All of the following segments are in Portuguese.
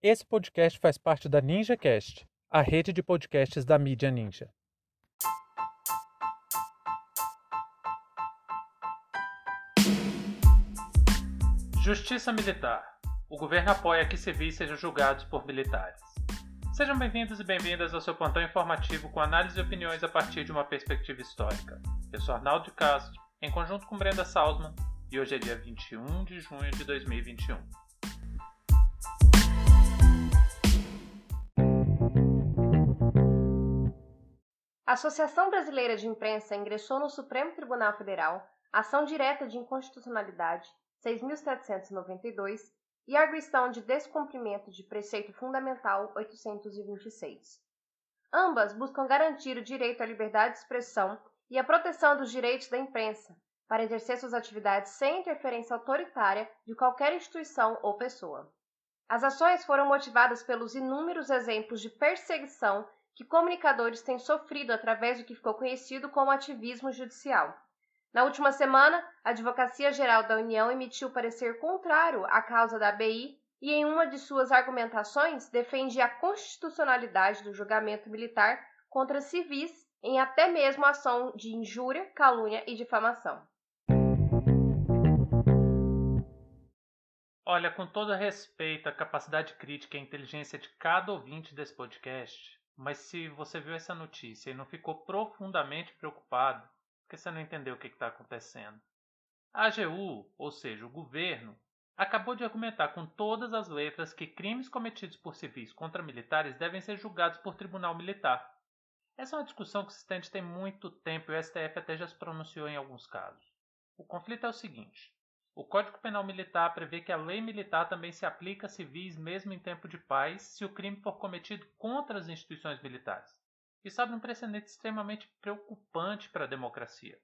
Esse podcast faz parte da NinjaCast, a rede de podcasts da mídia Ninja. Justiça Militar. O governo apoia que civis sejam julgados por militares. Sejam bem-vindos e bem-vindas ao seu plantão informativo com análise e opiniões a partir de uma perspectiva histórica. Eu sou Arnaldo de Castro, em conjunto com Brenda Salzman, e hoje é dia 21 de junho de 2021. A Associação Brasileira de Imprensa ingressou no Supremo Tribunal Federal ação direta de inconstitucionalidade 6.792 e arguição de descumprimento de preceito fundamental 826. Ambas buscam garantir o direito à liberdade de expressão e a proteção dos direitos da imprensa para exercer suas atividades sem interferência autoritária de qualquer instituição ou pessoa. As ações foram motivadas pelos inúmeros exemplos de perseguição que comunicadores têm sofrido através do que ficou conhecido como ativismo judicial. Na última semana, a Advocacia Geral da União emitiu parecer contrário à causa da ABI e, em uma de suas argumentações, defende a constitucionalidade do julgamento militar contra civis em até mesmo ação de injúria, calúnia e difamação. Olha, com todo respeito à capacidade crítica e inteligência de cada ouvinte desse podcast, mas se você viu essa notícia e não ficou profundamente preocupado, porque você não entendeu o que está acontecendo. A AGU, ou seja, o governo, acabou de argumentar com todas as letras que crimes cometidos por civis contra militares devem ser julgados por tribunal militar. Essa é uma discussão que se estende tem muito tempo e o STF até já se pronunciou em alguns casos. O conflito é o seguinte: o Código Penal Militar prevê que a lei militar também se aplica a civis mesmo em tempo de paz se o crime for cometido contra as instituições militares. Isso abre um precedente extremamente preocupante para a democracia.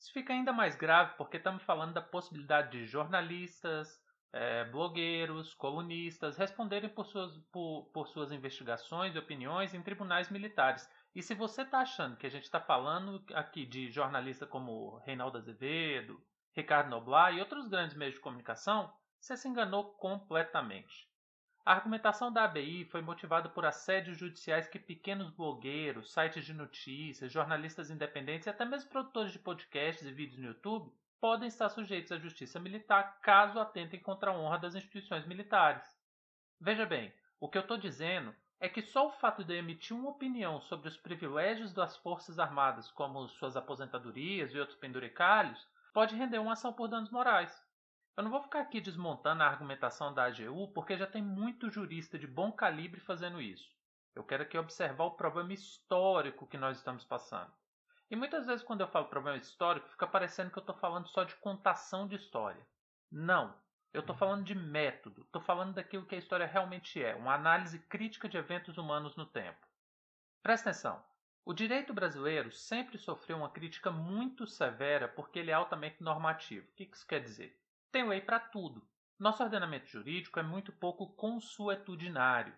Isso fica ainda mais grave porque estamos falando da possibilidade de jornalistas, é, blogueiros, colunistas responderem por suas, por, por suas investigações e opiniões em tribunais militares. E se você está achando que a gente está falando aqui de jornalista como Reinaldo Azevedo, Ricardo Noblar e outros grandes meios de comunicação, você se enganou completamente. A argumentação da ABI foi motivada por assédios judiciais que pequenos blogueiros, sites de notícias, jornalistas independentes e até mesmo produtores de podcasts e vídeos no YouTube podem estar sujeitos à justiça militar caso atentem contra a honra das instituições militares. Veja bem, o que eu estou dizendo é que só o fato de emitir uma opinião sobre os privilégios das Forças Armadas, como suas aposentadorias e outros penduricalhos, pode render uma ação por danos morais. Eu não vou ficar aqui desmontando a argumentação da AGU, porque já tem muito jurista de bom calibre fazendo isso. Eu quero aqui observar o problema histórico que nós estamos passando. E muitas vezes, quando eu falo problema histórico, fica parecendo que eu estou falando só de contação de história. Não. Eu estou falando de método. Estou falando daquilo que a história realmente é uma análise crítica de eventos humanos no tempo. Presta atenção. O direito brasileiro sempre sofreu uma crítica muito severa porque ele é altamente normativo. O que isso quer dizer? Tem lei para tudo. Nosso ordenamento jurídico é muito pouco consuetudinário.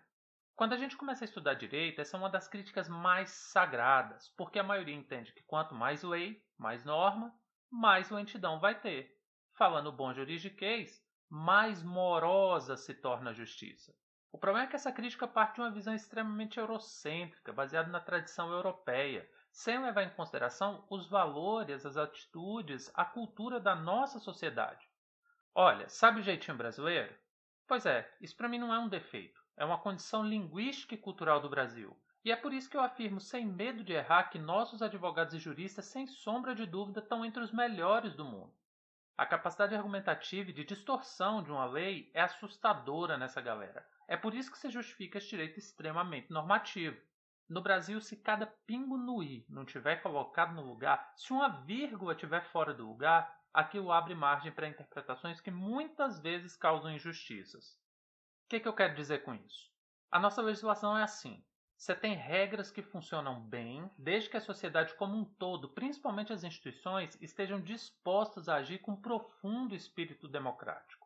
Quando a gente começa a estudar direito, essa é uma das críticas mais sagradas, porque a maioria entende que quanto mais lei, mais norma, mais lentidão vai ter. Falando bom juridiquês, mais morosa se torna a justiça. O problema é que essa crítica parte de uma visão extremamente eurocêntrica, baseada na tradição europeia, sem levar em consideração os valores, as atitudes, a cultura da nossa sociedade. Olha, sabe o jeitinho brasileiro? Pois é, isso para mim não é um defeito, é uma condição linguística e cultural do Brasil. E é por isso que eu afirmo sem medo de errar que nossos advogados e juristas, sem sombra de dúvida, estão entre os melhores do mundo. A capacidade argumentativa e de distorção de uma lei é assustadora nessa galera. É por isso que se justifica esse direito extremamente normativo. No Brasil, se cada pingo no i não tiver colocado no lugar, se uma vírgula estiver fora do lugar, aquilo abre margem para interpretações que muitas vezes causam injustiças. O que, que eu quero dizer com isso? A nossa legislação é assim. Você tem regras que funcionam bem, desde que a sociedade como um todo, principalmente as instituições, estejam dispostas a agir com profundo espírito democrático.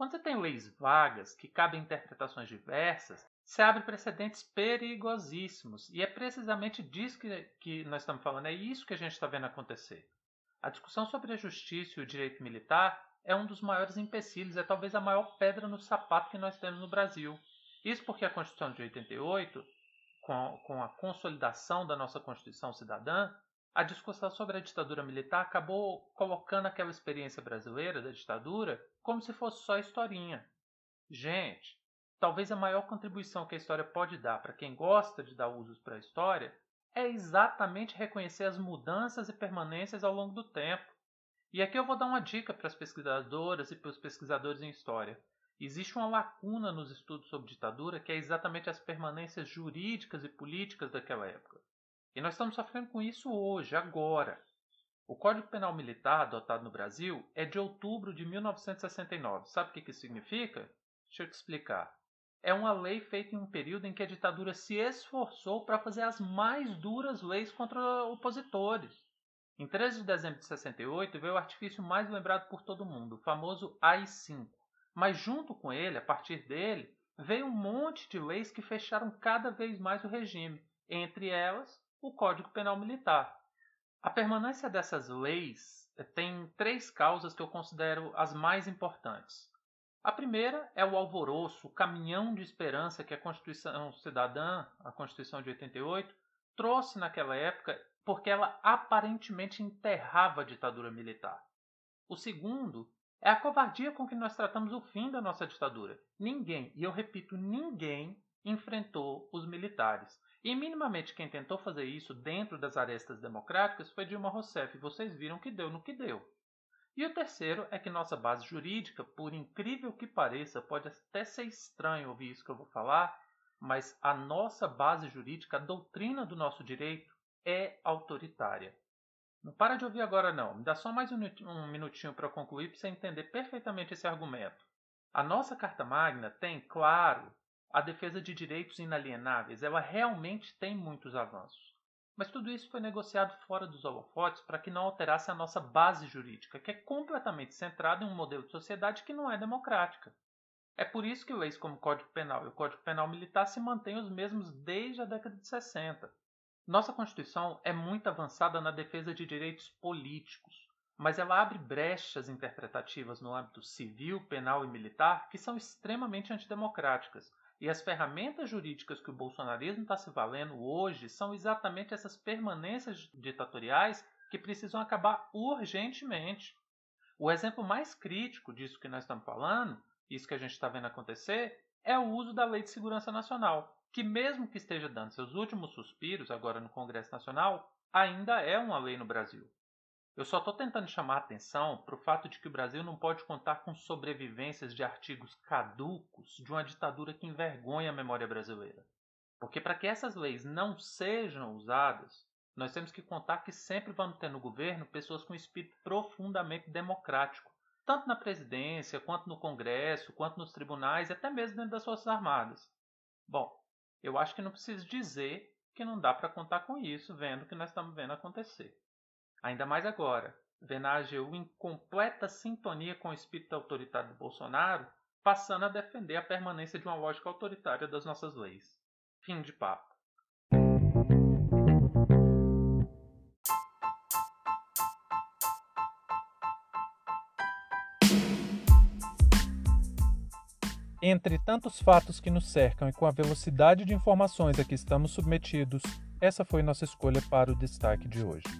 Quando você tem leis vagas, que cabem interpretações diversas, se abre precedentes perigosíssimos. E é precisamente disso que, que nós estamos falando, é isso que a gente está vendo acontecer. A discussão sobre a justiça e o direito militar é um dos maiores empecilhos, é talvez a maior pedra no sapato que nós temos no Brasil. Isso porque a Constituição de 88, com, com a consolidação da nossa Constituição cidadã, a discussão sobre a ditadura militar acabou colocando aquela experiência brasileira da ditadura como se fosse só historinha. Gente, talvez a maior contribuição que a história pode dar para quem gosta de dar usos para a história é exatamente reconhecer as mudanças e permanências ao longo do tempo. E aqui eu vou dar uma dica para as pesquisadoras e para os pesquisadores em história. Existe uma lacuna nos estudos sobre ditadura que é exatamente as permanências jurídicas e políticas daquela época. E nós estamos sofrendo com isso hoje, agora. O Código Penal Militar adotado no Brasil é de outubro de 1969. Sabe o que isso significa? Deixa eu te explicar. É uma lei feita em um período em que a ditadura se esforçou para fazer as mais duras leis contra opositores. Em 13 de dezembro de 68 veio o artifício mais lembrado por todo mundo, o famoso AI-5. Mas junto com ele, a partir dele, veio um monte de leis que fecharam cada vez mais o regime, entre elas o Código Penal Militar. A permanência dessas leis eh, tem três causas que eu considero as mais importantes. A primeira é o alvoroço, o caminhão de esperança que a Constituição Cidadã, a Constituição de 88, trouxe naquela época porque ela aparentemente enterrava a ditadura militar. O segundo é a covardia com que nós tratamos o fim da nossa ditadura. Ninguém, e eu repito, ninguém enfrentou os militares. E minimamente quem tentou fazer isso dentro das arestas democráticas foi Dilma Rousseff. Vocês viram que deu no que deu. E o terceiro é que nossa base jurídica, por incrível que pareça, pode até ser estranho ouvir isso que eu vou falar, mas a nossa base jurídica, a doutrina do nosso direito, é autoritária. Não para de ouvir agora não, me dá só mais um minutinho para concluir para você entender perfeitamente esse argumento. A nossa Carta Magna tem, claro, a defesa de direitos inalienáveis, ela realmente tem muitos avanços. Mas tudo isso foi negociado fora dos holofotes para que não alterasse a nossa base jurídica, que é completamente centrada em um modelo de sociedade que não é democrática. É por isso que leis como o Código Penal e o Código Penal Militar se mantêm os mesmos desde a década de 60. Nossa Constituição é muito avançada na defesa de direitos políticos, mas ela abre brechas interpretativas no âmbito civil, penal e militar que são extremamente antidemocráticas, e as ferramentas jurídicas que o bolsonarismo está se valendo hoje são exatamente essas permanências ditatoriais que precisam acabar urgentemente. O exemplo mais crítico disso que nós estamos falando, isso que a gente está vendo acontecer, é o uso da Lei de Segurança Nacional, que, mesmo que esteja dando seus últimos suspiros agora no Congresso Nacional, ainda é uma lei no Brasil. Eu só estou tentando chamar a atenção para o fato de que o Brasil não pode contar com sobrevivências de artigos caducos de uma ditadura que envergonha a memória brasileira. Porque para que essas leis não sejam usadas, nós temos que contar que sempre vamos ter no governo pessoas com espírito profundamente democrático, tanto na presidência, quanto no Congresso, quanto nos tribunais e até mesmo dentro das Forças Armadas. Bom, eu acho que não preciso dizer que não dá para contar com isso, vendo o que nós estamos vendo acontecer. Ainda mais agora, vendo a AGU em completa sintonia com o espírito autoritário do Bolsonaro, passando a defender a permanência de uma lógica autoritária das nossas leis. Fim de papo. Entre tantos fatos que nos cercam e com a velocidade de informações a que estamos submetidos, essa foi nossa escolha para o destaque de hoje.